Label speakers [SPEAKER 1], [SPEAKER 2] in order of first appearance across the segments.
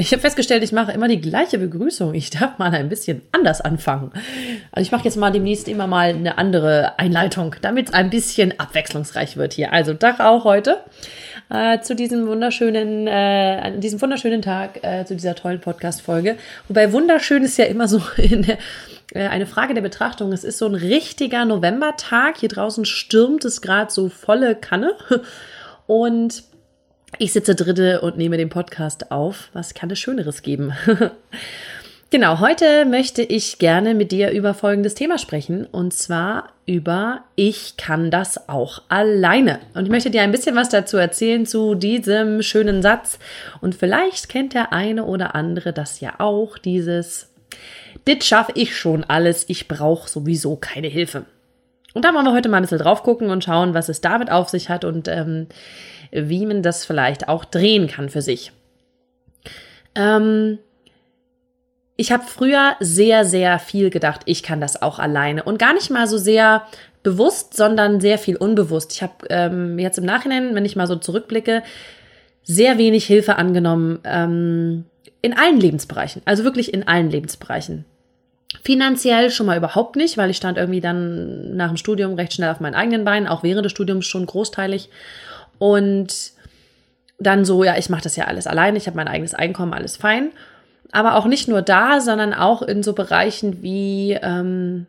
[SPEAKER 1] Ich habe festgestellt, ich mache immer die gleiche Begrüßung. Ich darf mal ein bisschen anders anfangen. Also ich mache jetzt mal demnächst immer mal eine andere Einleitung, damit es ein bisschen abwechslungsreich wird hier. Also Tag auch heute äh, zu diesem wunderschönen, äh, an diesem wunderschönen Tag, äh, zu dieser tollen Podcast-Folge. Wobei wunderschön ist ja immer so in der, äh, eine Frage der Betrachtung. Es ist so ein richtiger Novembertag. Hier draußen stürmt es gerade so volle Kanne. Und ich sitze dritte und nehme den Podcast auf. Was kann es Schöneres geben? genau, heute möchte ich gerne mit dir über folgendes Thema sprechen. Und zwar über Ich kann das auch alleine. Und ich möchte dir ein bisschen was dazu erzählen zu diesem schönen Satz. Und vielleicht kennt der eine oder andere das ja auch, dieses Das schaffe ich schon alles, ich brauche sowieso keine Hilfe. Und da wollen wir heute mal ein bisschen drauf gucken und schauen, was es damit auf sich hat und ähm, wie man das vielleicht auch drehen kann für sich. Ähm, ich habe früher sehr, sehr viel gedacht, ich kann das auch alleine und gar nicht mal so sehr bewusst, sondern sehr viel unbewusst. Ich habe ähm, jetzt im Nachhinein, wenn ich mal so zurückblicke, sehr wenig Hilfe angenommen ähm, in allen Lebensbereichen, also wirklich in allen Lebensbereichen. Finanziell schon mal überhaupt nicht, weil ich stand irgendwie dann nach dem Studium recht schnell auf meinen eigenen Beinen, auch während des Studiums schon großteilig. Und dann so, ja, ich mache das ja alles alleine, ich habe mein eigenes Einkommen, alles fein. Aber auch nicht nur da, sondern auch in so Bereichen wie ähm,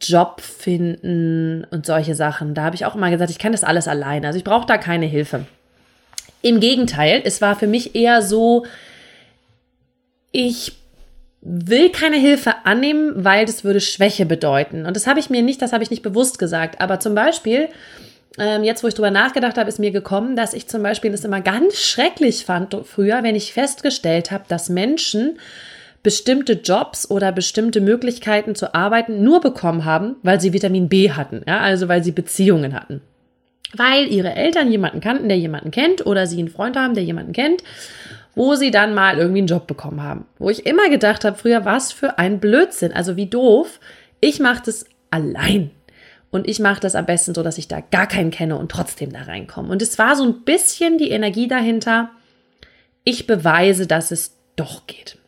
[SPEAKER 1] Job finden und solche Sachen. Da habe ich auch immer gesagt, ich kann das alles alleine. Also ich brauche da keine Hilfe. Im Gegenteil, es war für mich eher so, ich will keine Hilfe annehmen, weil das würde Schwäche bedeuten. Und das habe ich mir nicht, das habe ich nicht bewusst gesagt. Aber zum Beispiel ähm, jetzt, wo ich drüber nachgedacht habe, ist mir gekommen, dass ich zum Beispiel das immer ganz schrecklich fand früher, wenn ich festgestellt habe, dass Menschen bestimmte Jobs oder bestimmte Möglichkeiten zu arbeiten nur bekommen haben, weil sie Vitamin B hatten, ja, also weil sie Beziehungen hatten. Weil ihre Eltern jemanden kannten, der jemanden kennt, oder sie einen Freund haben, der jemanden kennt, wo sie dann mal irgendwie einen Job bekommen haben. Wo ich immer gedacht habe, früher, was für ein Blödsinn, also wie doof, ich mache das allein. Und ich mache das am besten so, dass ich da gar keinen kenne und trotzdem da reinkomme. Und es war so ein bisschen die Energie dahinter, ich beweise, dass es doch geht.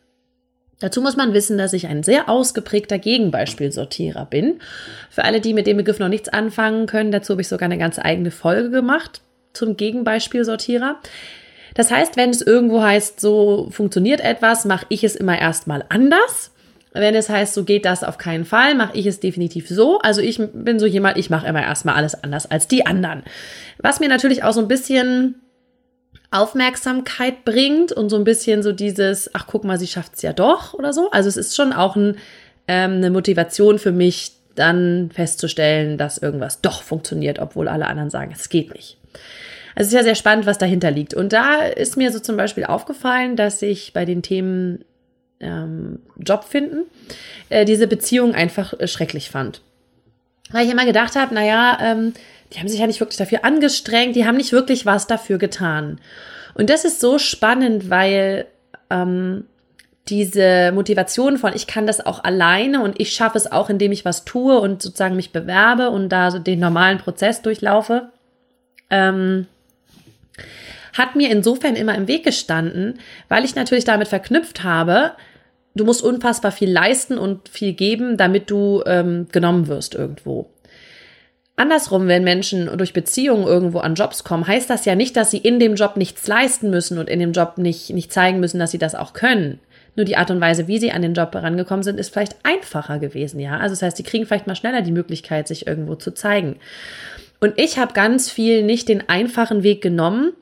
[SPEAKER 1] Dazu muss man wissen, dass ich ein sehr ausgeprägter Gegenbeispielsortierer bin. Für alle, die mit dem Begriff noch nichts anfangen können, dazu habe ich sogar eine ganz eigene Folge gemacht zum Gegenbeispielsortierer. Das heißt, wenn es irgendwo heißt, so funktioniert etwas, mache ich es immer erstmal anders wenn es heißt, so geht das auf keinen Fall, mache ich es definitiv so. Also ich bin so jemand, ich mache immer erstmal alles anders als die anderen. Was mir natürlich auch so ein bisschen Aufmerksamkeit bringt und so ein bisschen so dieses, ach guck mal, sie schafft es ja doch oder so. Also es ist schon auch ein, ähm, eine Motivation für mich, dann festzustellen, dass irgendwas doch funktioniert, obwohl alle anderen sagen, es geht nicht. Also es ist ja sehr spannend, was dahinter liegt. Und da ist mir so zum Beispiel aufgefallen, dass ich bei den Themen ähm, Job finden, äh, diese Beziehung einfach äh, schrecklich fand. Weil ich immer gedacht habe, naja, ähm, die haben sich ja nicht wirklich dafür angestrengt, die haben nicht wirklich was dafür getan. Und das ist so spannend, weil ähm, diese Motivation von ich kann das auch alleine und ich schaffe es auch, indem ich was tue und sozusagen mich bewerbe und da so den normalen Prozess durchlaufe, ähm, hat mir insofern immer im Weg gestanden, weil ich natürlich damit verknüpft habe, du musst unfassbar viel leisten und viel geben, damit du ähm, genommen wirst irgendwo. Andersrum, wenn Menschen durch Beziehungen irgendwo an Jobs kommen, heißt das ja nicht, dass sie in dem Job nichts leisten müssen und in dem Job nicht, nicht zeigen müssen, dass sie das auch können. Nur die Art und Weise, wie sie an den Job herangekommen sind, ist vielleicht einfacher gewesen, ja. Also das heißt, sie kriegen vielleicht mal schneller die Möglichkeit, sich irgendwo zu zeigen. Und ich habe ganz viel nicht den einfachen Weg genommen,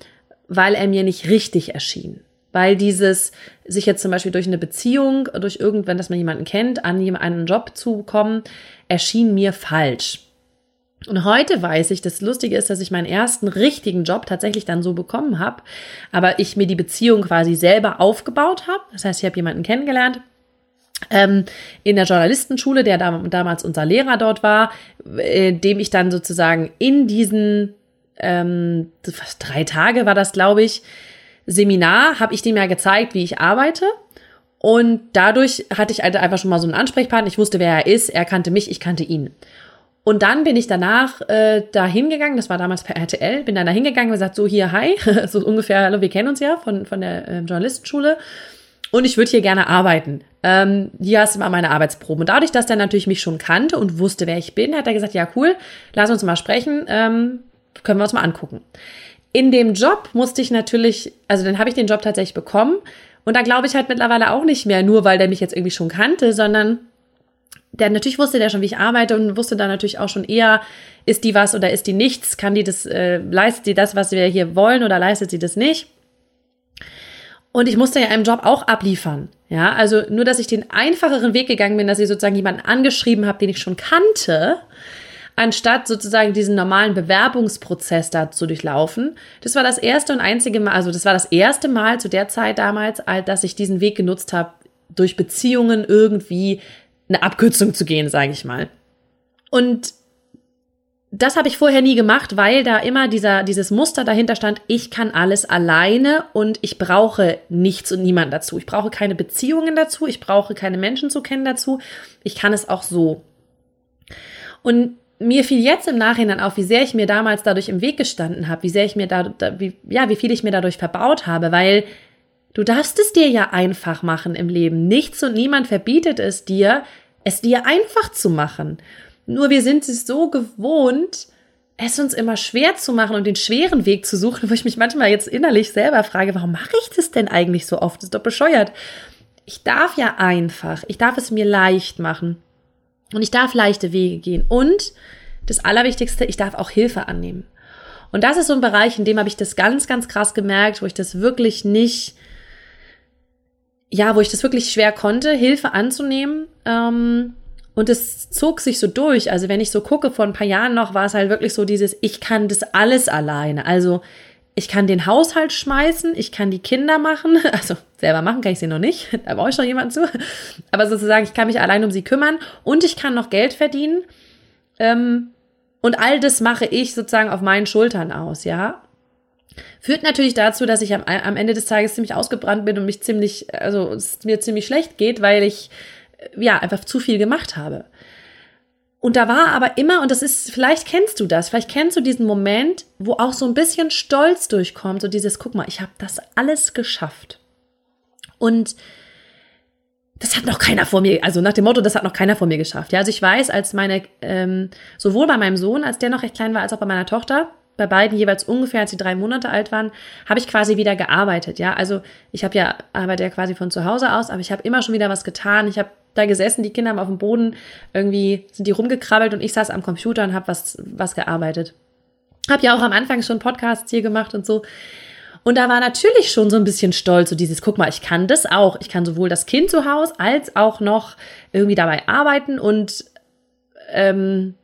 [SPEAKER 1] weil er mir nicht richtig erschien. Weil dieses, sich jetzt zum Beispiel durch eine Beziehung, durch irgendwann, dass man jemanden kennt, an einen Job zu kommen, erschien mir falsch. Und heute weiß ich, das Lustige ist, dass ich meinen ersten richtigen Job tatsächlich dann so bekommen habe, aber ich mir die Beziehung quasi selber aufgebaut habe. Das heißt, ich habe jemanden kennengelernt, in der Journalistenschule, der da, damals unser Lehrer dort war, äh, dem ich dann sozusagen in diesen ähm, drei Tage war das, glaube ich, Seminar, habe ich dem ja gezeigt, wie ich arbeite. Und dadurch hatte ich halt einfach schon mal so einen Ansprechpartner. Ich wusste, wer er ist. Er kannte mich, ich kannte ihn. Und dann bin ich danach äh, da hingegangen, das war damals per RTL, bin dann da hingegangen und gesagt, so hier, hi, so ungefähr, hallo, wir kennen uns ja von, von der äh, Journalistenschule und ich würde hier gerne arbeiten. Ähm, hier hast du mal meine Arbeitsprobe. Und dadurch, dass der natürlich mich schon kannte und wusste, wer ich bin, hat er gesagt, ja cool, lass uns mal sprechen, ähm, können wir uns mal angucken. In dem Job musste ich natürlich, also dann habe ich den Job tatsächlich bekommen und da glaube ich halt mittlerweile auch nicht mehr, nur weil der mich jetzt irgendwie schon kannte, sondern der natürlich wusste der schon, wie ich arbeite und wusste dann natürlich auch schon eher, ist die was oder ist die nichts, kann die das, äh, leistet die das, was wir hier wollen oder leistet sie das nicht. Und ich musste ja im Job auch abliefern. Ja, also nur, dass ich den einfacheren Weg gegangen bin, dass ich sozusagen jemanden angeschrieben habe, den ich schon kannte, anstatt sozusagen diesen normalen Bewerbungsprozess da zu durchlaufen. Das war das erste und einzige Mal, also das war das erste Mal zu der Zeit damals, dass ich diesen Weg genutzt habe, durch Beziehungen irgendwie eine Abkürzung zu gehen, sage ich mal. Und das habe ich vorher nie gemacht, weil da immer dieser, dieses Muster dahinter stand, ich kann alles alleine und ich brauche nichts und niemanden dazu. Ich brauche keine Beziehungen dazu, ich brauche keine Menschen zu kennen dazu. Ich kann es auch so. Und mir fiel jetzt im Nachhinein auf, wie sehr ich mir damals dadurch im Weg gestanden habe, wie sehr ich mir da, da wie, ja, wie viel ich mir dadurch verbaut habe, weil du darfst es dir ja einfach machen im Leben. Nichts und niemand verbietet es dir, es dir einfach zu machen. Nur wir sind es so gewohnt, es uns immer schwer zu machen und den schweren Weg zu suchen, wo ich mich manchmal jetzt innerlich selber frage, warum mache ich das denn eigentlich so oft? Das ist doch bescheuert. Ich darf ja einfach, ich darf es mir leicht machen und ich darf leichte Wege gehen und das Allerwichtigste, ich darf auch Hilfe annehmen. Und das ist so ein Bereich, in dem habe ich das ganz, ganz krass gemerkt, wo ich das wirklich nicht, ja, wo ich das wirklich schwer konnte, Hilfe anzunehmen. Ähm, und es zog sich so durch. Also wenn ich so gucke, vor ein paar Jahren noch war es halt wirklich so dieses, ich kann das alles alleine. Also ich kann den Haushalt schmeißen, ich kann die Kinder machen, also selber machen kann ich sie noch nicht, da brauche ich noch jemanden zu. Aber sozusagen, ich kann mich allein um sie kümmern und ich kann noch Geld verdienen. Ähm, und all das mache ich sozusagen auf meinen Schultern aus, ja. Führt natürlich dazu, dass ich am, Ende des Tages ziemlich ausgebrannt bin und mich ziemlich, also es mir ziemlich schlecht geht, weil ich ja, einfach zu viel gemacht habe. Und da war aber immer, und das ist, vielleicht kennst du das, vielleicht kennst du diesen Moment, wo auch so ein bisschen Stolz durchkommt, so dieses, guck mal, ich habe das alles geschafft. Und das hat noch keiner vor mir, also nach dem Motto, das hat noch keiner vor mir geschafft. Ja, also ich weiß, als meine, ähm, sowohl bei meinem Sohn, als der noch recht klein war, als auch bei meiner Tochter, bei beiden jeweils ungefähr, als sie drei Monate alt waren, habe ich quasi wieder gearbeitet. Ja, also ich habe ja arbeite ja quasi von zu Hause aus, aber ich habe immer schon wieder was getan. Ich habe da gesessen, die Kinder haben auf dem Boden irgendwie sind die rumgekrabbelt und ich saß am Computer und habe was was gearbeitet. Hab ja auch am Anfang schon Podcasts hier gemacht und so. Und da war natürlich schon so ein bisschen stolz, so dieses, guck mal, ich kann das auch. Ich kann sowohl das Kind zu Hause als auch noch irgendwie dabei arbeiten und ähm,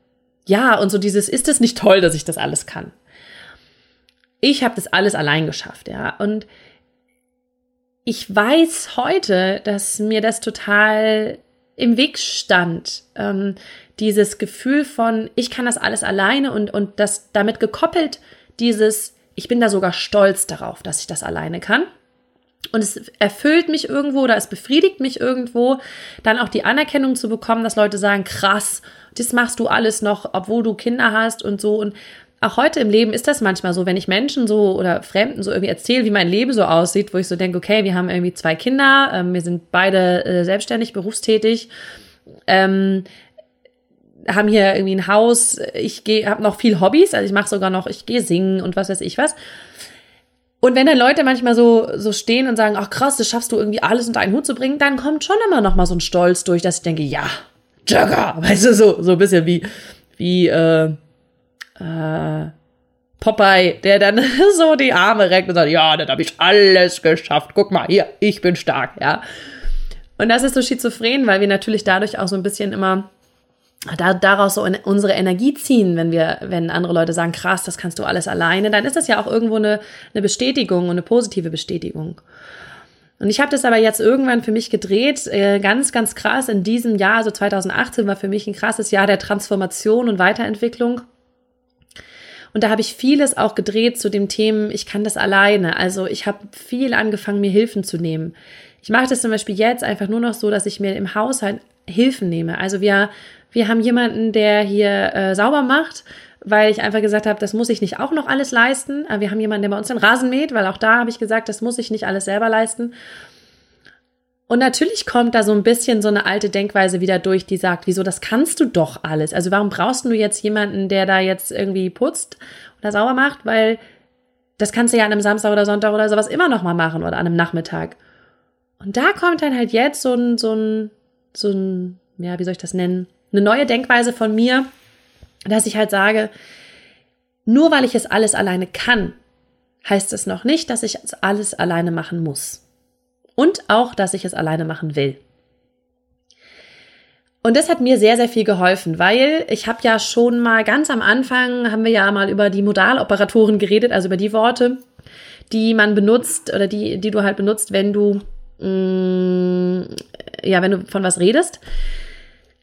[SPEAKER 1] ja, und so dieses, ist es nicht toll, dass ich das alles kann? Ich habe das alles allein geschafft, ja. Und ich weiß heute, dass mir das total im Weg stand. Ähm, dieses Gefühl von, ich kann das alles alleine und, und das damit gekoppelt, dieses, ich bin da sogar stolz darauf, dass ich das alleine kann. Und es erfüllt mich irgendwo oder es befriedigt mich irgendwo, dann auch die Anerkennung zu bekommen, dass Leute sagen, krass, das machst du alles noch, obwohl du Kinder hast und so. Und auch heute im Leben ist das manchmal so, wenn ich Menschen so oder Fremden so irgendwie erzähle, wie mein Leben so aussieht, wo ich so denke, okay, wir haben irgendwie zwei Kinder, ähm, wir sind beide äh, selbstständig, berufstätig, ähm, haben hier irgendwie ein Haus, ich habe noch viel Hobbys, also ich mache sogar noch, ich gehe singen und was weiß ich was. Und wenn dann Leute manchmal so, so stehen und sagen, ach krass, das schaffst du irgendwie alles unter einen Hut zu bringen, dann kommt schon immer noch mal so ein Stolz durch, dass ich denke, ja, Jugger, weißt du, so, so ein bisschen wie, wie, äh, äh, Popeye, der dann so die Arme reckt und sagt, ja, dann habe ich alles geschafft. Guck mal, hier, ich bin stark, ja. Und das ist so schizophren, weil wir natürlich dadurch auch so ein bisschen immer da, daraus so unsere Energie ziehen, wenn wir, wenn andere Leute sagen, krass, das kannst du alles alleine, dann ist das ja auch irgendwo eine, eine Bestätigung und eine positive Bestätigung. Und ich habe das aber jetzt irgendwann für mich gedreht, äh, ganz, ganz krass in diesem Jahr, also 2018 war für mich ein krasses Jahr der Transformation und Weiterentwicklung. Und da habe ich vieles auch gedreht zu dem Thema, ich kann das alleine. Also ich habe viel angefangen, mir Hilfen zu nehmen. Ich mache das zum Beispiel jetzt einfach nur noch so, dass ich mir im Haushalt Hilfen nehme. Also wir, wir haben jemanden, der hier äh, sauber macht, weil ich einfach gesagt habe, das muss ich nicht auch noch alles leisten. Aber wir haben jemanden, der bei uns den Rasen mäht, weil auch da habe ich gesagt, das muss ich nicht alles selber leisten. Und natürlich kommt da so ein bisschen so eine alte Denkweise wieder durch, die sagt, wieso, das kannst du doch alles. Also warum brauchst du jetzt jemanden, der da jetzt irgendwie putzt oder sauber macht? Weil das kannst du ja an einem Samstag oder Sonntag oder sowas immer noch mal machen oder an einem Nachmittag. Und da kommt dann halt jetzt so ein, so ein, so ein, ja, wie soll ich das nennen? Eine neue Denkweise von mir, dass ich halt sage, nur weil ich es alles alleine kann, heißt es noch nicht, dass ich es alles alleine machen muss und auch, dass ich es alleine machen will. Und das hat mir sehr, sehr viel geholfen, weil ich habe ja schon mal ganz am Anfang, haben wir ja mal über die Modaloperatoren geredet, also über die Worte, die man benutzt oder die, die du halt benutzt, wenn du, mh, mm, ja, wenn du von was redest.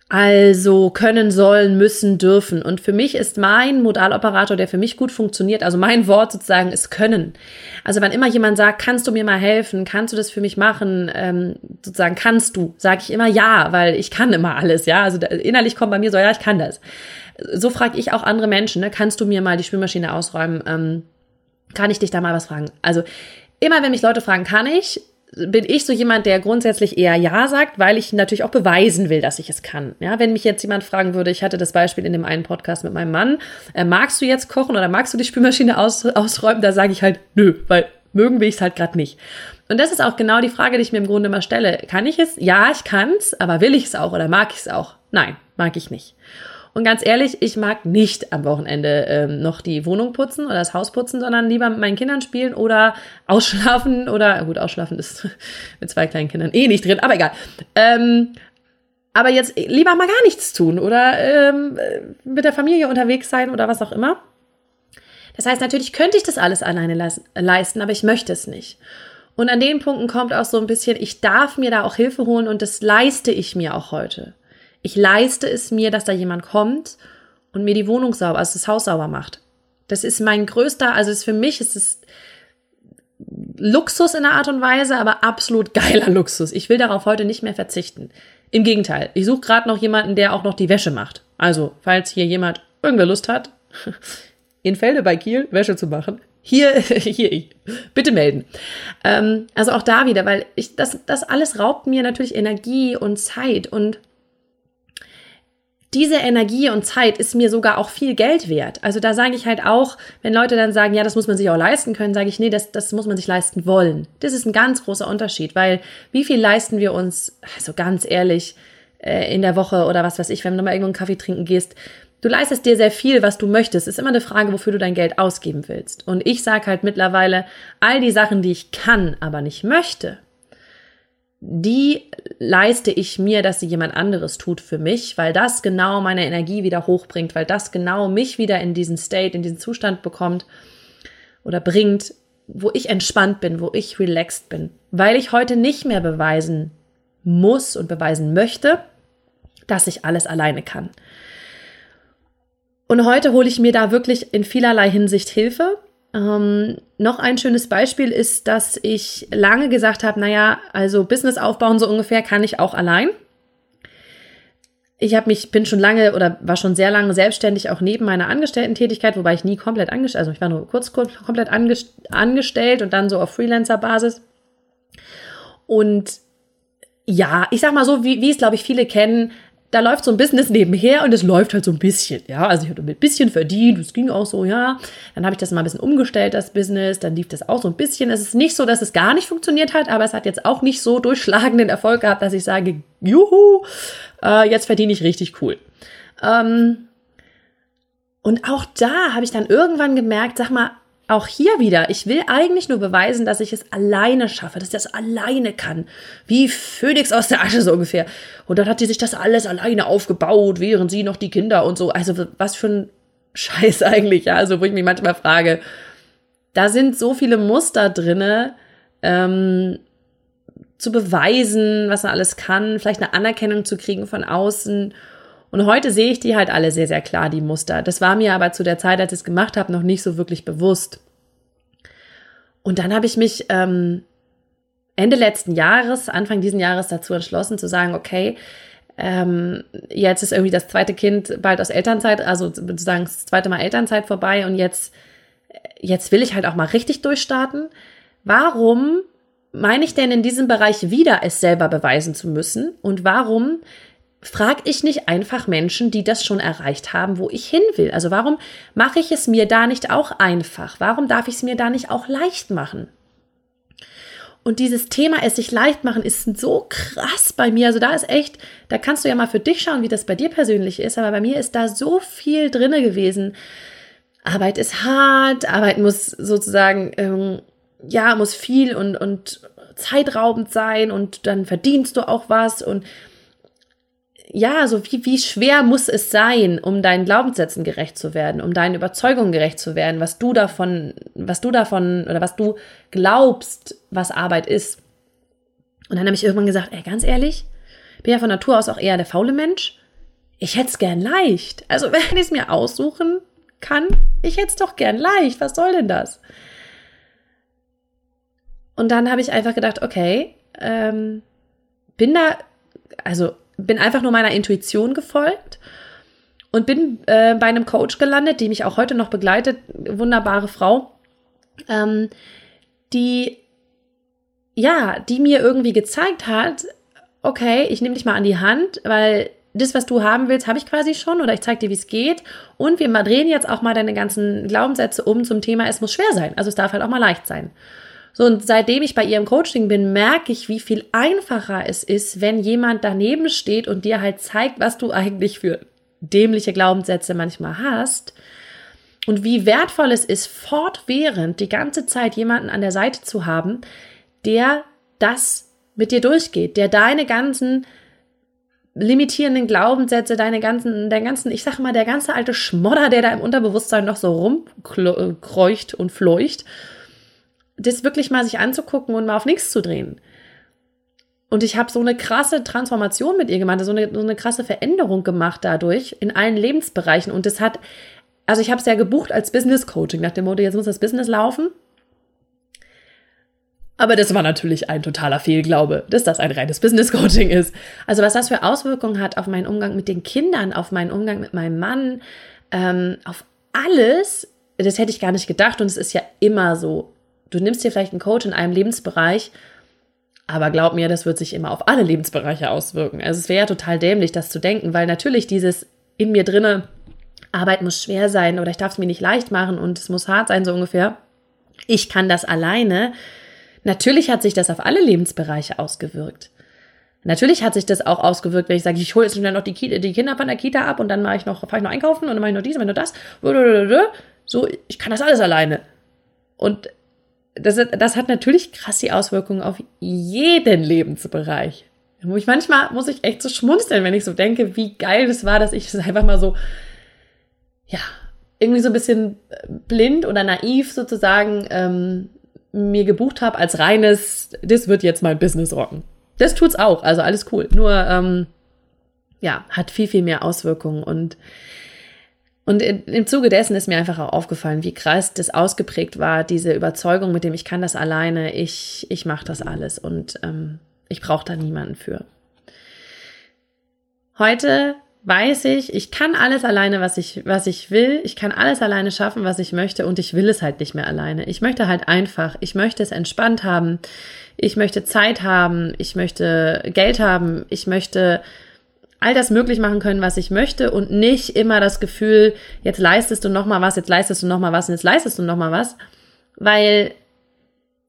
[SPEAKER 1] Also können, sollen, müssen, dürfen. Und für mich ist mein Modaloperator, der für mich gut funktioniert, also mein Wort sozusagen ist können. Also wann immer jemand sagt, kannst du mir mal helfen, kannst du das für mich machen, ähm, sozusagen kannst du, sage ich immer ja, weil ich kann immer alles, ja. Also innerlich kommt bei mir so, ja, ich kann das. So frage ich auch andere Menschen, ne, kannst du mir mal die Spülmaschine ausräumen? Ähm, kann ich dich da mal was fragen? Also immer wenn mich Leute fragen, kann ich, bin ich so jemand, der grundsätzlich eher Ja sagt, weil ich natürlich auch beweisen will, dass ich es kann. Ja, wenn mich jetzt jemand fragen würde, ich hatte das Beispiel in dem einen Podcast mit meinem Mann, äh, magst du jetzt kochen oder magst du die Spülmaschine aus, ausräumen? Da sage ich halt nö, weil mögen will ich es halt gerade nicht. Und das ist auch genau die Frage, die ich mir im Grunde immer stelle. Kann ich es? Ja, ich kann es, aber will ich es auch oder mag ich es auch? Nein, mag ich nicht. Und ganz ehrlich, ich mag nicht am Wochenende ähm, noch die Wohnung putzen oder das Haus putzen, sondern lieber mit meinen Kindern spielen oder ausschlafen oder, gut, ausschlafen ist mit zwei kleinen Kindern eh nicht drin, aber egal. Ähm, aber jetzt lieber mal gar nichts tun oder ähm, mit der Familie unterwegs sein oder was auch immer. Das heißt, natürlich könnte ich das alles alleine leisten, aber ich möchte es nicht. Und an den Punkten kommt auch so ein bisschen, ich darf mir da auch Hilfe holen und das leiste ich mir auch heute. Ich leiste es mir, dass da jemand kommt und mir die Wohnung sauber, also das Haus sauber macht. Das ist mein größter, also ist für mich ist es Luxus in einer Art und Weise, aber absolut geiler Luxus. Ich will darauf heute nicht mehr verzichten. Im Gegenteil, ich suche gerade noch jemanden, der auch noch die Wäsche macht. Also, falls hier jemand irgendwer Lust hat, in Felde bei Kiel Wäsche zu machen, hier, hier. Bitte melden. Ähm, also auch da wieder, weil ich, das, das alles raubt mir natürlich Energie und Zeit und diese Energie und Zeit ist mir sogar auch viel Geld wert. Also da sage ich halt auch, wenn Leute dann sagen, ja, das muss man sich auch leisten können, sage ich, nee, das, das muss man sich leisten wollen. Das ist ein ganz großer Unterschied, weil wie viel leisten wir uns, also ganz ehrlich, äh, in der Woche oder was weiß ich, wenn du mal irgendwo einen Kaffee trinken gehst, du leistest dir sehr viel, was du möchtest. Ist immer eine Frage, wofür du dein Geld ausgeben willst. Und ich sage halt mittlerweile, all die Sachen, die ich kann, aber nicht möchte, die leiste ich mir, dass sie jemand anderes tut für mich, weil das genau meine Energie wieder hochbringt, weil das genau mich wieder in diesen State, in diesen Zustand bekommt oder bringt, wo ich entspannt bin, wo ich relaxed bin, weil ich heute nicht mehr beweisen muss und beweisen möchte, dass ich alles alleine kann. Und heute hole ich mir da wirklich in vielerlei Hinsicht Hilfe. Ähm, noch ein schönes Beispiel ist, dass ich lange gesagt habe, naja, also Business aufbauen so ungefähr kann ich auch allein. Ich habe mich, bin schon lange oder war schon sehr lange selbstständig, auch neben meiner Angestellten-Tätigkeit, wobei ich nie komplett angestellt, also ich war nur kurz, kurz komplett angestellt und dann so auf Freelancer-Basis. Und ja, ich sag mal so, wie, wie es, glaube ich, viele kennen, da läuft so ein Business nebenher und es läuft halt so ein bisschen, ja. Also ich hatte ein bisschen verdient, es ging auch so, ja. Dann habe ich das mal ein bisschen umgestellt, das Business, dann lief das auch so ein bisschen. Es ist nicht so, dass es gar nicht funktioniert hat, aber es hat jetzt auch nicht so durchschlagenden Erfolg gehabt, dass ich sage, juhu, äh, jetzt verdiene ich richtig cool. Ähm, und auch da habe ich dann irgendwann gemerkt, sag mal, auch hier wieder, ich will eigentlich nur beweisen, dass ich es alleine schaffe, dass ich das alleine kann. Wie Phönix aus der Asche so ungefähr. Und dann hat sie sich das alles alleine aufgebaut, während sie noch die Kinder und so. Also was für ein Scheiß eigentlich, ja. Also wo ich mich manchmal frage, da sind so viele Muster drinne, ähm, zu beweisen, was man alles kann, vielleicht eine Anerkennung zu kriegen von außen. Und heute sehe ich die halt alle sehr, sehr klar, die Muster. Das war mir aber zu der Zeit, als ich es gemacht habe, noch nicht so wirklich bewusst. Und dann habe ich mich ähm, Ende letzten Jahres, Anfang diesen Jahres dazu entschlossen zu sagen, okay, ähm, jetzt ist irgendwie das zweite Kind bald aus Elternzeit, also sozusagen das zweite Mal Elternzeit vorbei und jetzt, jetzt will ich halt auch mal richtig durchstarten. Warum meine ich denn in diesem Bereich wieder es selber beweisen zu müssen? Und warum frage ich nicht einfach Menschen, die das schon erreicht haben, wo ich hin will? Also warum mache ich es mir da nicht auch einfach? Warum darf ich es mir da nicht auch leicht machen? Und dieses Thema es sich leicht machen ist so krass bei mir. Also da ist echt, da kannst du ja mal für dich schauen, wie das bei dir persönlich ist. Aber bei mir ist da so viel drinne gewesen. Arbeit ist hart, Arbeit muss sozusagen, ähm, ja, muss viel und, und zeitraubend sein und dann verdienst du auch was und ja, so wie, wie schwer muss es sein, um deinen Glaubenssätzen gerecht zu werden, um deinen Überzeugungen gerecht zu werden, was du davon, was du davon oder was du glaubst, was Arbeit ist. Und dann habe ich irgendwann gesagt, ey, ganz ehrlich, bin ja von Natur aus auch eher der faule Mensch. Ich hätte es gern leicht. Also wenn ich es mir aussuchen kann, ich hätte es doch gern leicht. Was soll denn das? Und dann habe ich einfach gedacht, okay, ähm, bin da, also bin einfach nur meiner Intuition gefolgt und bin äh, bei einem Coach gelandet, die mich auch heute noch begleitet, wunderbare Frau, ähm, die ja, die mir irgendwie gezeigt hat, okay, ich nehme dich mal an die Hand, weil das, was du haben willst, habe ich quasi schon oder ich zeige dir, wie es geht. Und wir drehen jetzt auch mal deine ganzen Glaubenssätze um zum Thema, es muss schwer sein. Also es darf halt auch mal leicht sein. So, und seitdem ich bei ihrem Coaching bin, merke ich, wie viel einfacher es ist, wenn jemand daneben steht und dir halt zeigt, was du eigentlich für dämliche Glaubenssätze manchmal hast. Und wie wertvoll es ist, fortwährend die ganze Zeit jemanden an der Seite zu haben, der das mit dir durchgeht, der deine ganzen limitierenden Glaubenssätze, deine ganzen, der ganzen, ich sag mal, der ganze alte Schmodder, der da im Unterbewusstsein noch so rumkreucht und fleucht, das wirklich mal sich anzugucken und mal auf nichts zu drehen. Und ich habe so eine krasse Transformation mit ihr gemacht, so eine, so eine krasse Veränderung gemacht dadurch in allen Lebensbereichen. Und das hat, also ich habe es ja gebucht als Business Coaching, nach dem Motto, jetzt muss das Business laufen. Aber das war natürlich ein totaler Fehlglaube, dass das ein reines Business Coaching ist. Also was das für Auswirkungen hat auf meinen Umgang mit den Kindern, auf meinen Umgang mit meinem Mann, ähm, auf alles, das hätte ich gar nicht gedacht. Und es ist ja immer so du nimmst dir vielleicht einen Coach in einem Lebensbereich, aber glaub mir, das wird sich immer auf alle Lebensbereiche auswirken. Also es wäre ja total dämlich, das zu denken, weil natürlich dieses in mir drinne, Arbeit muss schwer sein oder ich darf es mir nicht leicht machen und es muss hart sein, so ungefähr. Ich kann das alleine. Natürlich hat sich das auf alle Lebensbereiche ausgewirkt. Natürlich hat sich das auch ausgewirkt, wenn ich sage, ich hole jetzt schnell noch die, die, Kinder von der Kita ab und dann mache ich noch, fahre ich noch einkaufen und dann mache ich noch dies und noch das. So, ich kann das alles alleine. Und das, das hat natürlich krass die Auswirkungen auf jeden Lebensbereich. Wo ich manchmal muss ich echt so schmunzeln, wenn ich so denke, wie geil das war, dass ich es einfach mal so, ja, irgendwie so ein bisschen blind oder naiv sozusagen ähm, mir gebucht habe als reines, das wird jetzt mein Business rocken. Das tut's auch, also alles cool. Nur ähm, ja, hat viel, viel mehr Auswirkungen und und im Zuge dessen ist mir einfach auch aufgefallen, wie krass das ausgeprägt war, diese Überzeugung, mit dem ich kann das alleine, ich, ich mache das alles und ähm, ich brauche da niemanden für. Heute weiß ich, ich kann alles alleine, was ich, was ich will. Ich kann alles alleine schaffen, was ich möchte und ich will es halt nicht mehr alleine. Ich möchte halt einfach, ich möchte es entspannt haben. Ich möchte Zeit haben. Ich möchte Geld haben. Ich möchte all das möglich machen können, was ich möchte und nicht immer das Gefühl, jetzt leistest du noch mal was, jetzt leistest du noch mal was und jetzt leistest du noch mal was, weil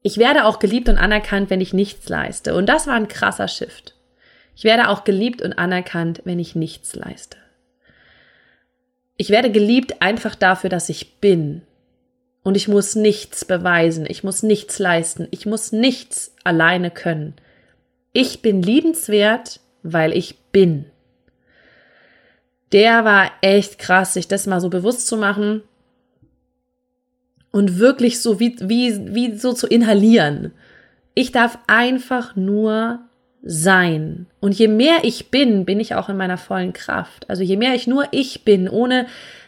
[SPEAKER 1] ich werde auch geliebt und anerkannt, wenn ich nichts leiste und das war ein krasser Shift. Ich werde auch geliebt und anerkannt, wenn ich nichts leiste. Ich werde geliebt einfach dafür, dass ich bin. Und ich muss nichts beweisen, ich muss nichts leisten, ich muss nichts alleine können. Ich bin liebenswert, weil ich bin der war echt krass, sich das mal so bewusst zu machen und wirklich so wie, wie, wie so zu inhalieren. Ich darf einfach nur sein. Und je mehr ich bin, bin ich auch in meiner vollen Kraft. Also je mehr ich nur ich bin, ohne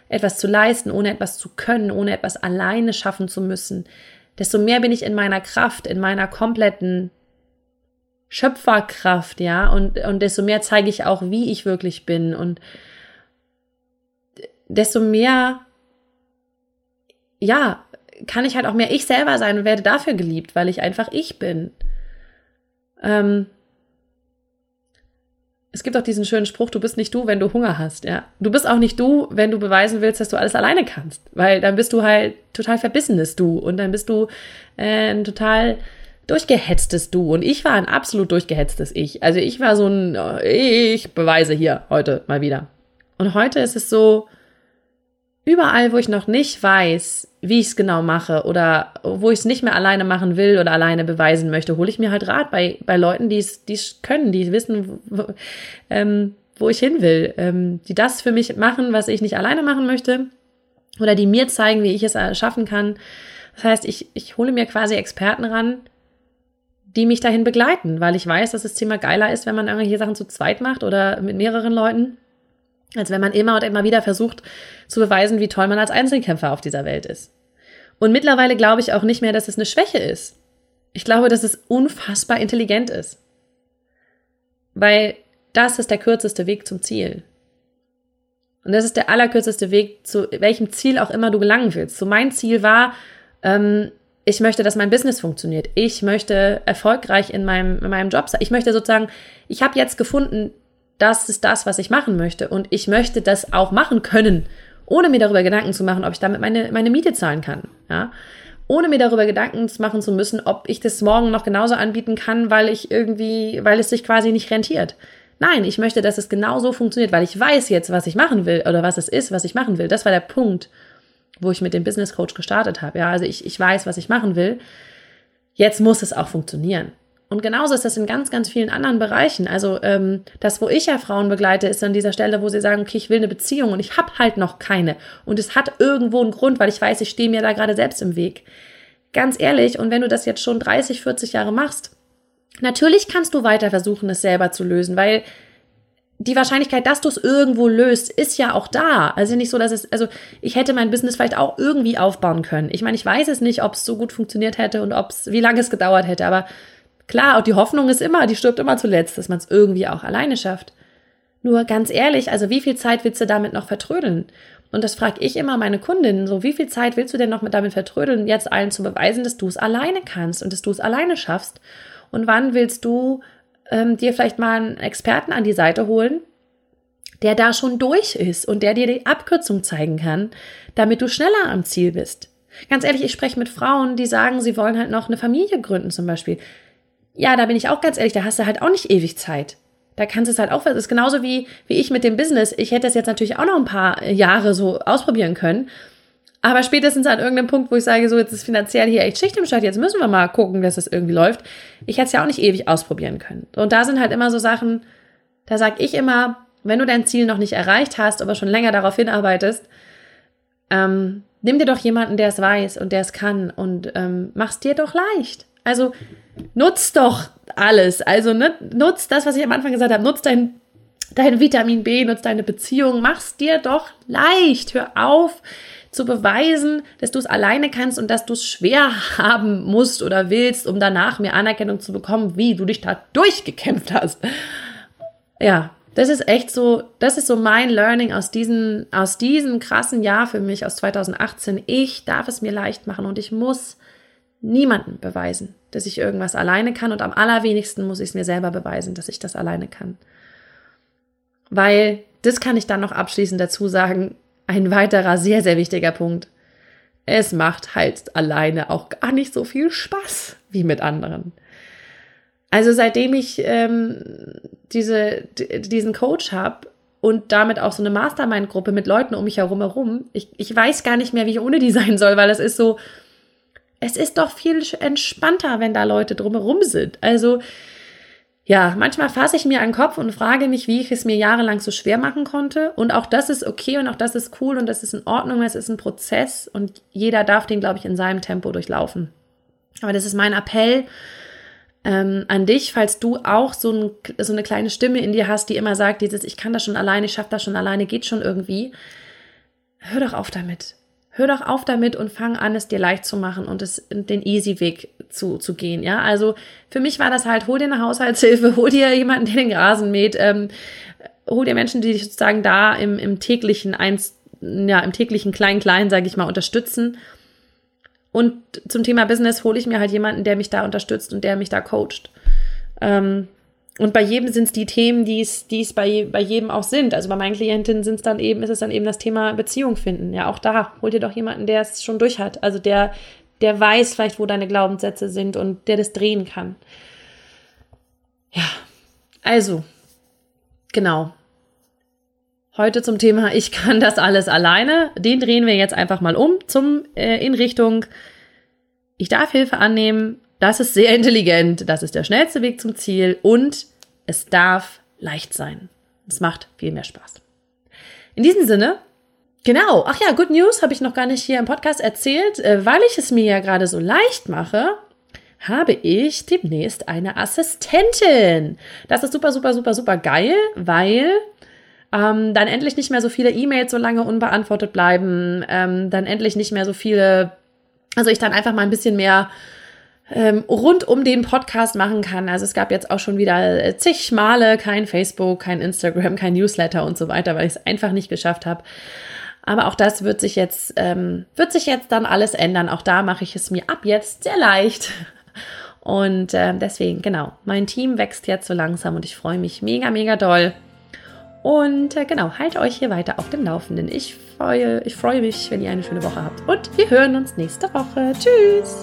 [SPEAKER 1] etwas zu leisten, ohne etwas zu können, ohne etwas alleine schaffen zu müssen, desto mehr bin ich in meiner Kraft, in meiner kompletten Schöpferkraft, ja, und, und desto mehr zeige ich auch, wie ich wirklich bin und desto mehr, ja, kann ich halt auch mehr ich selber sein und werde dafür geliebt, weil ich einfach ich bin. Ähm, es gibt auch diesen schönen Spruch, du bist nicht du, wenn du Hunger hast, ja. Du bist auch nicht du, wenn du beweisen willst, dass du alles alleine kannst, weil dann bist du halt total verbissenes Du und dann bist du äh, ein total durchgehetztes Du und ich war ein absolut durchgehetztes Ich. Also ich war so ein, ich beweise hier heute mal wieder. Und heute ist es so, überall, wo ich noch nicht weiß, wie ich es genau mache oder wo ich es nicht mehr alleine machen will oder alleine beweisen möchte, hole ich mir halt Rat bei, bei Leuten, die es können, die wissen, wo, ähm, wo ich hin will, ähm, die das für mich machen, was ich nicht alleine machen möchte oder die mir zeigen, wie ich es schaffen kann. Das heißt, ich, ich hole mir quasi Experten ran, die mich dahin begleiten, weil ich weiß, dass das Thema geiler ist, wenn man irgendwelche Sachen zu zweit macht oder mit mehreren Leuten als wenn man immer und immer wieder versucht zu beweisen, wie toll man als Einzelkämpfer auf dieser Welt ist. Und mittlerweile glaube ich auch nicht mehr, dass es eine Schwäche ist. Ich glaube, dass es unfassbar intelligent ist. Weil das ist der kürzeste Weg zum Ziel. Und das ist der allerkürzeste Weg, zu welchem Ziel auch immer du gelangen willst. So mein Ziel war, ähm, ich möchte, dass mein Business funktioniert. Ich möchte erfolgreich in meinem, in meinem Job sein. Ich möchte sozusagen, ich habe jetzt gefunden, das ist das, was ich machen möchte. Und ich möchte das auch machen können, ohne mir darüber Gedanken zu machen, ob ich damit meine, meine Miete zahlen kann. Ja? Ohne mir darüber Gedanken machen zu müssen, ob ich das morgen noch genauso anbieten kann, weil ich irgendwie, weil es sich quasi nicht rentiert. Nein, ich möchte, dass es genauso funktioniert, weil ich weiß jetzt, was ich machen will oder was es ist, was ich machen will. Das war der Punkt, wo ich mit dem Business Coach gestartet habe. Ja, also ich, ich weiß, was ich machen will. Jetzt muss es auch funktionieren. Und genauso ist das in ganz, ganz vielen anderen Bereichen. Also ähm, das, wo ich ja Frauen begleite, ist an dieser Stelle, wo sie sagen, okay, ich will eine Beziehung und ich habe halt noch keine. Und es hat irgendwo einen Grund, weil ich weiß, ich stehe mir da gerade selbst im Weg. Ganz ehrlich, und wenn du das jetzt schon 30, 40 Jahre machst, natürlich kannst du weiter versuchen, es selber zu lösen, weil die Wahrscheinlichkeit, dass du es irgendwo löst, ist ja auch da. Also nicht so, dass es, also ich hätte mein Business vielleicht auch irgendwie aufbauen können. Ich meine, ich weiß es nicht, ob es so gut funktioniert hätte und ob es, wie lange es gedauert hätte, aber Klar, und die Hoffnung ist immer, die stirbt immer zuletzt, dass man es irgendwie auch alleine schafft. Nur ganz ehrlich, also wie viel Zeit willst du damit noch vertrödeln? Und das frage ich immer meine Kundinnen, so wie viel Zeit willst du denn noch mit damit vertrödeln, jetzt allen zu beweisen, dass du es alleine kannst und dass du es alleine schaffst? Und wann willst du ähm, dir vielleicht mal einen Experten an die Seite holen, der da schon durch ist und der dir die Abkürzung zeigen kann, damit du schneller am Ziel bist? Ganz ehrlich, ich spreche mit Frauen, die sagen, sie wollen halt noch eine Familie gründen zum Beispiel ja, da bin ich auch ganz ehrlich, da hast du halt auch nicht ewig Zeit. Da kannst du es halt auch, das ist genauso wie, wie ich mit dem Business. Ich hätte es jetzt natürlich auch noch ein paar Jahre so ausprobieren können. Aber spätestens an irgendeinem Punkt, wo ich sage, so jetzt ist finanziell hier echt Schicht im Start, jetzt müssen wir mal gucken, dass es das irgendwie läuft. Ich hätte es ja auch nicht ewig ausprobieren können. Und da sind halt immer so Sachen, da sage ich immer, wenn du dein Ziel noch nicht erreicht hast, aber schon länger darauf hinarbeitest, ähm, nimm dir doch jemanden, der es weiß und der es kann und ähm, mach's dir doch leicht. Also nutz doch alles. Also ne, nutz das, was ich am Anfang gesagt habe. Nutz dein, dein Vitamin B, nutz deine Beziehung. Mach's dir doch leicht. Hör auf zu beweisen, dass du es alleine kannst und dass du es schwer haben musst oder willst, um danach mehr Anerkennung zu bekommen, wie du dich da durchgekämpft hast. Ja, das ist echt so, das ist so mein Learning aus diesem, aus diesem krassen Jahr für mich, aus 2018. Ich darf es mir leicht machen und ich muss niemanden beweisen, dass ich irgendwas alleine kann und am allerwenigsten muss ich es mir selber beweisen, dass ich das alleine kann. Weil, das kann ich dann noch abschließend dazu sagen, ein weiterer sehr, sehr wichtiger Punkt. Es macht halt alleine auch gar nicht so viel Spaß wie mit anderen. Also seitdem ich ähm, diese, diesen Coach habe und damit auch so eine Mastermind-Gruppe mit Leuten um mich herum herum, ich, ich weiß gar nicht mehr, wie ich ohne die sein soll, weil das ist so, es ist doch viel entspannter, wenn da Leute drumherum sind. Also, ja, manchmal fasse ich mir an den Kopf und frage mich, wie ich es mir jahrelang so schwer machen konnte. Und auch das ist okay und auch das ist cool und das ist in Ordnung. Es ist ein Prozess und jeder darf den, glaube ich, in seinem Tempo durchlaufen. Aber das ist mein Appell ähm, an dich, falls du auch so, ein, so eine kleine Stimme in dir hast, die immer sagt, dieses, ich kann das schon alleine, ich schaffe das schon alleine, geht schon irgendwie. Hör doch auf damit. Hör doch auf damit und fang an, es dir leicht zu machen und es den easy Weg zu, zu gehen. Ja, also für mich war das halt, hol dir eine Haushaltshilfe, hol dir jemanden, der den Rasen mäht, ähm, hol dir Menschen, die dich sozusagen da im, im täglichen eins, ja, im täglichen Klein-Klein, sage ich mal, unterstützen und zum Thema Business hole ich mir halt jemanden, der mich da unterstützt und der mich da coacht. Ähm, und bei jedem sind es die Themen, die es, bei, bei jedem auch sind. Also bei meinen Klientinnen sind es dann eben, ist es dann eben das Thema Beziehung finden. Ja, auch da hol dir doch jemanden, der es schon durch hat. Also der, der weiß vielleicht, wo deine Glaubenssätze sind und der das drehen kann. Ja, also, genau. Heute zum Thema Ich kann das alles alleine. Den drehen wir jetzt einfach mal um zum äh, in Richtung Ich darf Hilfe annehmen. Das ist sehr intelligent. Das ist der schnellste Weg zum Ziel und es darf leicht sein. Es macht viel mehr Spaß. In diesem Sinne, genau. Ach ja, Good News habe ich noch gar nicht hier im Podcast erzählt, äh, weil ich es mir ja gerade so leicht mache habe ich demnächst eine Assistentin. Das ist super, super, super, super geil, weil ähm, dann endlich nicht mehr so viele E-Mails so lange unbeantwortet bleiben, ähm, dann endlich nicht mehr so viele, also ich dann einfach mal ein bisschen mehr ähm, rund um den Podcast machen kann. Also es gab jetzt auch schon wieder äh, zig Male kein Facebook, kein Instagram, kein Newsletter und so weiter, weil ich es einfach nicht geschafft habe. Aber auch das wird sich jetzt, ähm, wird sich jetzt dann alles ändern. Auch da mache ich es mir ab jetzt sehr leicht. Und äh, deswegen, genau, mein Team wächst jetzt so langsam und ich freue mich mega, mega doll. Und äh, genau, halt euch hier weiter auf dem Laufenden. Ich freue, ich freue mich, wenn ihr eine schöne Woche habt. Und wir hören uns nächste Woche. Tschüss!